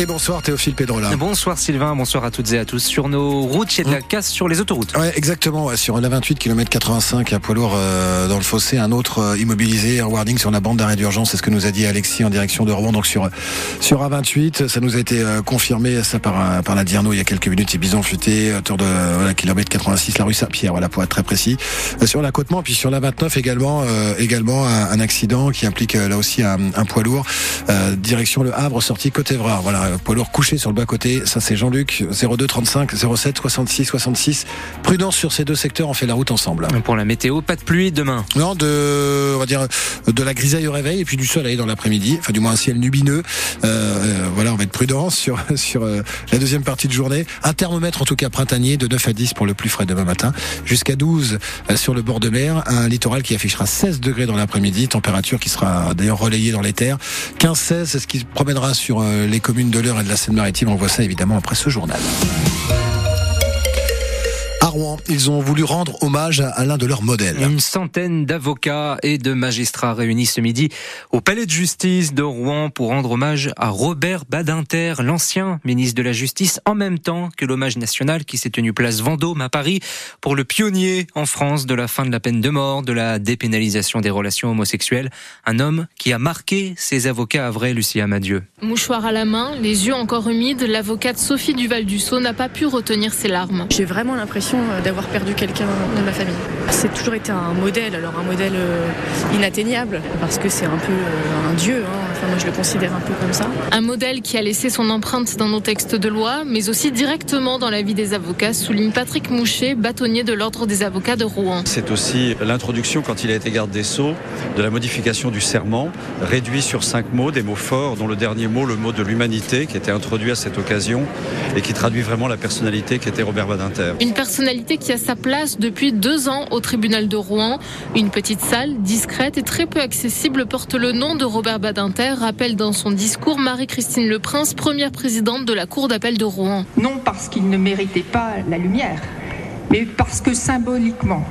Et bonsoir Théophile Pedrola. Bonsoir Sylvain, bonsoir à toutes et à tous. Sur nos routes, il y a de la casse sur les autoroutes. Ouais, exactement. sur la 28 km 85, un poids lourd euh, dans le fossé, un autre euh, immobilisé, un warning sur la bande d'arrêt d'urgence. C'est ce que nous a dit Alexis en direction de Rouen. Donc sur sur A28, ça nous a été euh, confirmé ça par par la Dierno il y a quelques minutes. C'est Bison Futé, autour de voilà, kilomètre 86, la rue Saint-Pierre. Voilà pour être très précis. sur la Côte-Mont, puis sur la 29 également également un, accident qui implique là aussi un, un poids lourd direction le Havre, sortie côté Évrard. Voilà, poids lourd couché sur le bas côté. Ça, c'est Jean-Luc, 02 35 07 66 66. Prudence sur ces deux secteurs, on fait la route ensemble. Pour la météo, pas de pluie demain. Non, de, on va dire, de la grisaille au réveil et puis du soleil dans l'après-midi. Enfin, du moins un ciel lumineux. Euh, euh voilà, on va être prudent sur, sur euh, la deuxième partie de journée. Un thermomètre, en tout cas, printanier de 9 à 10 pour le plus frais demain matin. Jusqu'à 12 euh, sur le bord de mer. Un littoral qui affichera 16 degrés dans l'après-midi. Température qui sera d'ailleurs relayée dans les terres. 15-16, c'est ce qui se promènera sur les communes de l'Eure et de la Seine-Maritime on voit ça évidemment après ce journal. Rouen. Ils ont voulu rendre hommage à l'un de leurs modèles. Une centaine d'avocats et de magistrats réunis ce midi au palais de justice de Rouen pour rendre hommage à Robert Badinter, l'ancien ministre de la Justice, en même temps que l'hommage national qui s'est tenu place Vendôme à Paris pour le pionnier en France de la fin de la peine de mort, de la dépénalisation des relations homosexuelles. Un homme qui a marqué ses avocats à vrai, Lucie Amadieu. Mouchoir à la main, les yeux encore humides, l'avocate Sophie Duval-Dussault n'a pas pu retenir ses larmes. J'ai vraiment l'impression d'avoir perdu quelqu'un de ma famille. C'est toujours été un modèle, alors un modèle euh, inatteignable, parce que c'est un peu euh, un dieu, hein. Enfin moi je le considère un peu comme ça. Un modèle qui a laissé son empreinte dans nos textes de loi, mais aussi directement dans la vie des avocats, souligne Patrick Mouchet, bâtonnier de l'Ordre des avocats de Rouen. C'est aussi l'introduction, quand il a été garde des Sceaux, de la modification du serment, réduit sur cinq mots, des mots forts, dont le dernier mot, le mot de l'humanité, qui était introduit à cette occasion et qui traduit vraiment la personnalité qui était Robert Badinter. Une personnalité qui a sa place depuis deux ans au tribunal de Rouen. Une petite salle discrète et très peu accessible porte le nom de Robert Badinter, rappelle dans son discours Marie-Christine Le Prince, première présidente de la Cour d'appel de Rouen. Non parce qu'il ne méritait pas la lumière, mais parce que symboliquement,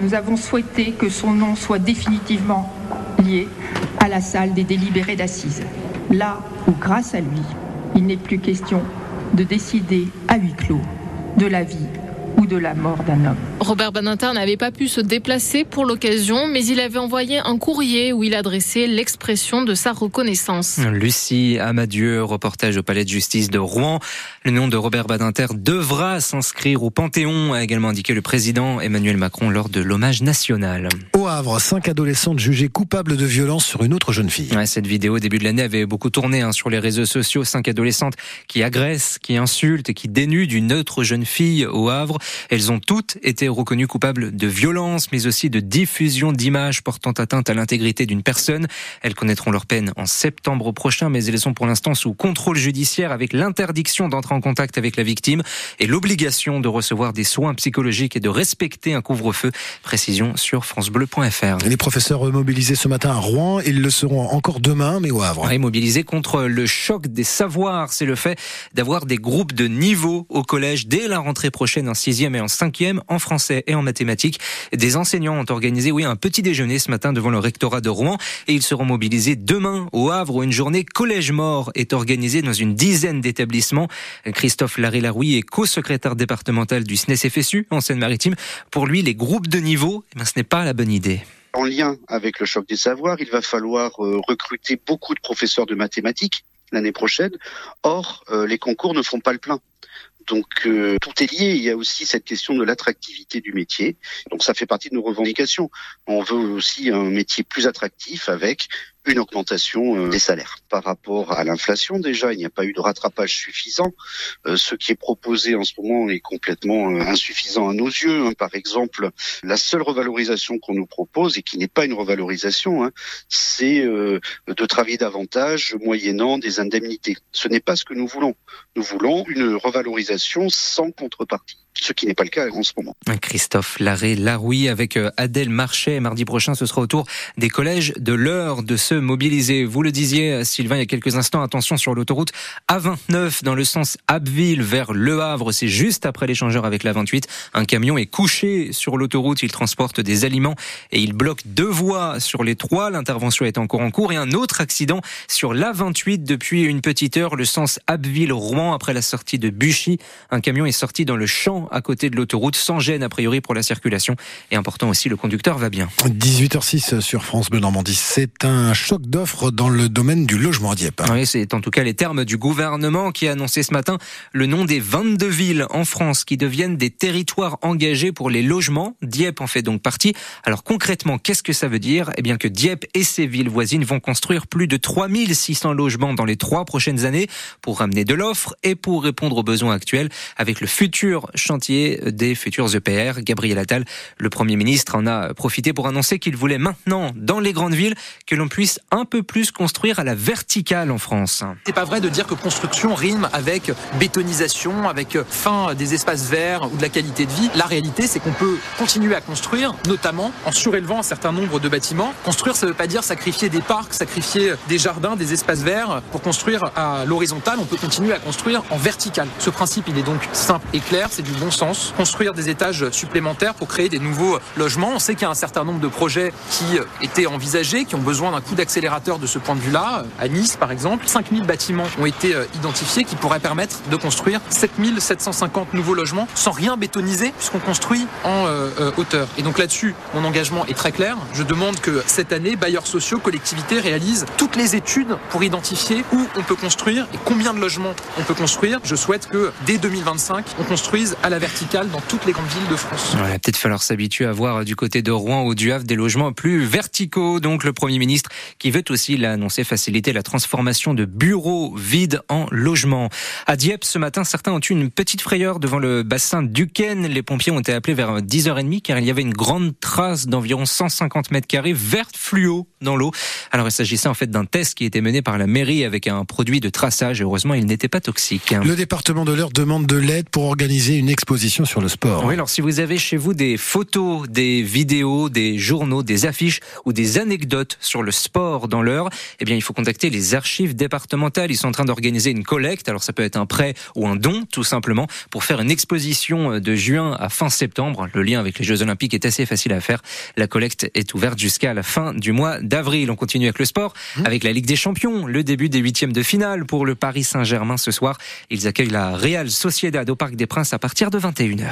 nous avons souhaité que son nom soit définitivement lié à la salle des délibérés d'assises. Là où, grâce à lui, il n'est plus question de décider à huis clos de la vie de la mort d'un homme. Robert Badinter n'avait pas pu se déplacer pour l'occasion, mais il avait envoyé un courrier où il adressait l'expression de sa reconnaissance. Lucie Amadieu, reportage au palais de justice de Rouen. Le nom de Robert Badinter devra s'inscrire au Panthéon, a également indiqué le président Emmanuel Macron lors de l'hommage national. Au Havre, cinq adolescentes jugées coupables de violence sur une autre jeune fille. cette vidéo au début de l'année avait beaucoup tourné hein, sur les réseaux sociaux. Cinq adolescentes qui agressent, qui insultent et qui dénudent une autre jeune fille au Havre. Elles ont toutes été reconnues coupables de violence, mais aussi de diffusion d'images portant atteinte à l'intégrité d'une personne. Elles connaîtront leur peine en septembre prochain, mais elles sont pour l'instant sous contrôle judiciaire avec l'interdiction d'entrer en contact avec la victime et l'obligation de recevoir des soins psychologiques et de respecter un couvre-feu. Précision sur francebleu.fr. Les professeurs mobilisés ce matin à Rouen, ils le seront encore demain, mais au Havre. Mobilisés contre le choc des savoirs. C'est le fait d'avoir des groupes de niveau au collège dès la rentrée prochaine en sixième et en cinquième, en français et en mathématiques. Des enseignants ont organisé, oui, un petit déjeuner ce matin devant le rectorat de Rouen et ils seront mobilisés demain au Havre où une journée collège mort est organisée dans une dizaine d'établissements. Christophe Larry-Laroui est co-secrétaire départemental du SNES-FSU en Seine-Maritime. Pour lui, les groupes de niveau, eh ben, ce n'est pas la bonne idée. En lien avec le choc des savoirs, il va falloir euh, recruter beaucoup de professeurs de mathématiques l'année prochaine. Or, euh, les concours ne font pas le plein. Donc euh, tout est lié. Il y a aussi cette question de l'attractivité du métier. Donc ça fait partie de nos revendications. On veut aussi un métier plus attractif avec une augmentation euh, des salaires. Par rapport à l'inflation, déjà, il n'y a pas eu de rattrapage suffisant. Euh, ce qui est proposé en ce moment est complètement euh, insuffisant à nos yeux. Hein. Par exemple, la seule revalorisation qu'on nous propose, et qui n'est pas une revalorisation, hein, c'est de travailler davantage moyennant des indemnités. Ce n'est pas ce que nous voulons. Nous voulons une revalorisation sans contrepartie ce qui n'est pas le cas en ce moment. Christophe Larré Laroui avec euh, Adèle Marchais. Mardi prochain, ce sera au tour des collèges de l'heure de se mobiliser. Vous le disiez, Sylvain, il y a quelques instants, attention sur l'autoroute A29 dans le sens Abbeville vers Le Havre. C'est juste après l'échangeur avec la 28. Un camion est couché sur l'autoroute. Il transporte des aliments et il bloque deux voies sur les trois. L'intervention est encore en cours et un autre accident sur l'A28 depuis une petite heure, le sens Abbeville-Rouen après la sortie de Buchy. Un camion est sorti dans le champ à côté de l'autoroute sans gêne a priori pour la circulation. Et important aussi, le conducteur va bien. 18h06 sur France Bleu Normandie. C'est un choc d'offres dans le domaine du logement à Dieppe. Oui, c'est en tout cas les termes du gouvernement qui a annoncé ce matin le nom des 22 villes en France qui deviennent des territoires engagés pour les logements. Dieppe en fait donc partie. Alors concrètement, qu'est-ce que ça veut dire? Eh bien que Dieppe et ses villes voisines vont construire plus de 3600 logements dans les trois prochaines années pour ramener de l'offre et pour répondre aux besoins actuels avec le futur chantier des futurs EPR. Gabriel Attal, le Premier ministre, en a profité pour annoncer qu'il voulait maintenant, dans les grandes villes, que l'on puisse un peu plus construire à la verticale en France. C'est pas vrai de dire que construction rime avec bétonisation, avec fin des espaces verts ou de la qualité de vie. La réalité, c'est qu'on peut continuer à construire, notamment en surélevant un certain nombre de bâtiments. Construire, ça veut pas dire sacrifier des parcs, sacrifier des jardins, des espaces verts. Pour construire à l'horizontale, on peut continuer à construire en vertical. Ce principe, il est donc simple et clair, c'est du bon sens. Construire des étages supplémentaires pour créer des nouveaux logements. On sait qu'il y a un certain nombre de projets qui étaient envisagés, qui ont besoin d'un coup d'accélérateur de ce point de vue-là. À Nice, par exemple, 5000 bâtiments ont été identifiés qui pourraient permettre de construire 7750 nouveaux logements sans rien bétoniser puisqu'on construit en euh, hauteur. Et donc là-dessus, mon engagement est très clair. Je demande que cette année, bailleurs sociaux, collectivités réalisent toutes les études pour identifier où on peut construire et combien de logements on peut construire. Je souhaite que dès 2025, on construise à la verticale dans toutes les grandes villes de France. Il va peut-être falloir s'habituer à voir du côté de Rouen ou du Havre des logements plus verticaux. Donc le Premier ministre qui veut aussi l'annoncer faciliter la transformation de bureaux vides en logements. À Dieppe, ce matin, certains ont eu une petite frayeur devant le bassin Duquesne. Les pompiers ont été appelés vers 10h30 car il y avait une grande trace d'environ 150 mètres carrés verte fluo dans l'eau. Alors il s'agissait en fait d'un test qui était mené par la mairie avec un produit de traçage. Heureusement, il n'était pas toxique. Le département de l'Eure demande de l'aide pour organiser une exposition sur le sport. Oui, alors si vous avez chez vous des photos, des vidéos, des journaux, des affiches ou des anecdotes sur le sport dans l'Eure, eh bien il faut contacter les archives départementales. Ils sont en train d'organiser une collecte. Alors ça peut être un prêt ou un don, tout simplement, pour faire une exposition de juin à fin septembre. Le lien avec les Jeux Olympiques est assez facile à faire. La collecte est ouverte jusqu'à la fin du mois d'avril. On continue avec le sport, avec la Ligue des Champions, le début des huitièmes de finale pour le Paris Saint-Germain ce soir. Ils accueillent la Real Sociedad au Parc des Princes à partir de 21h.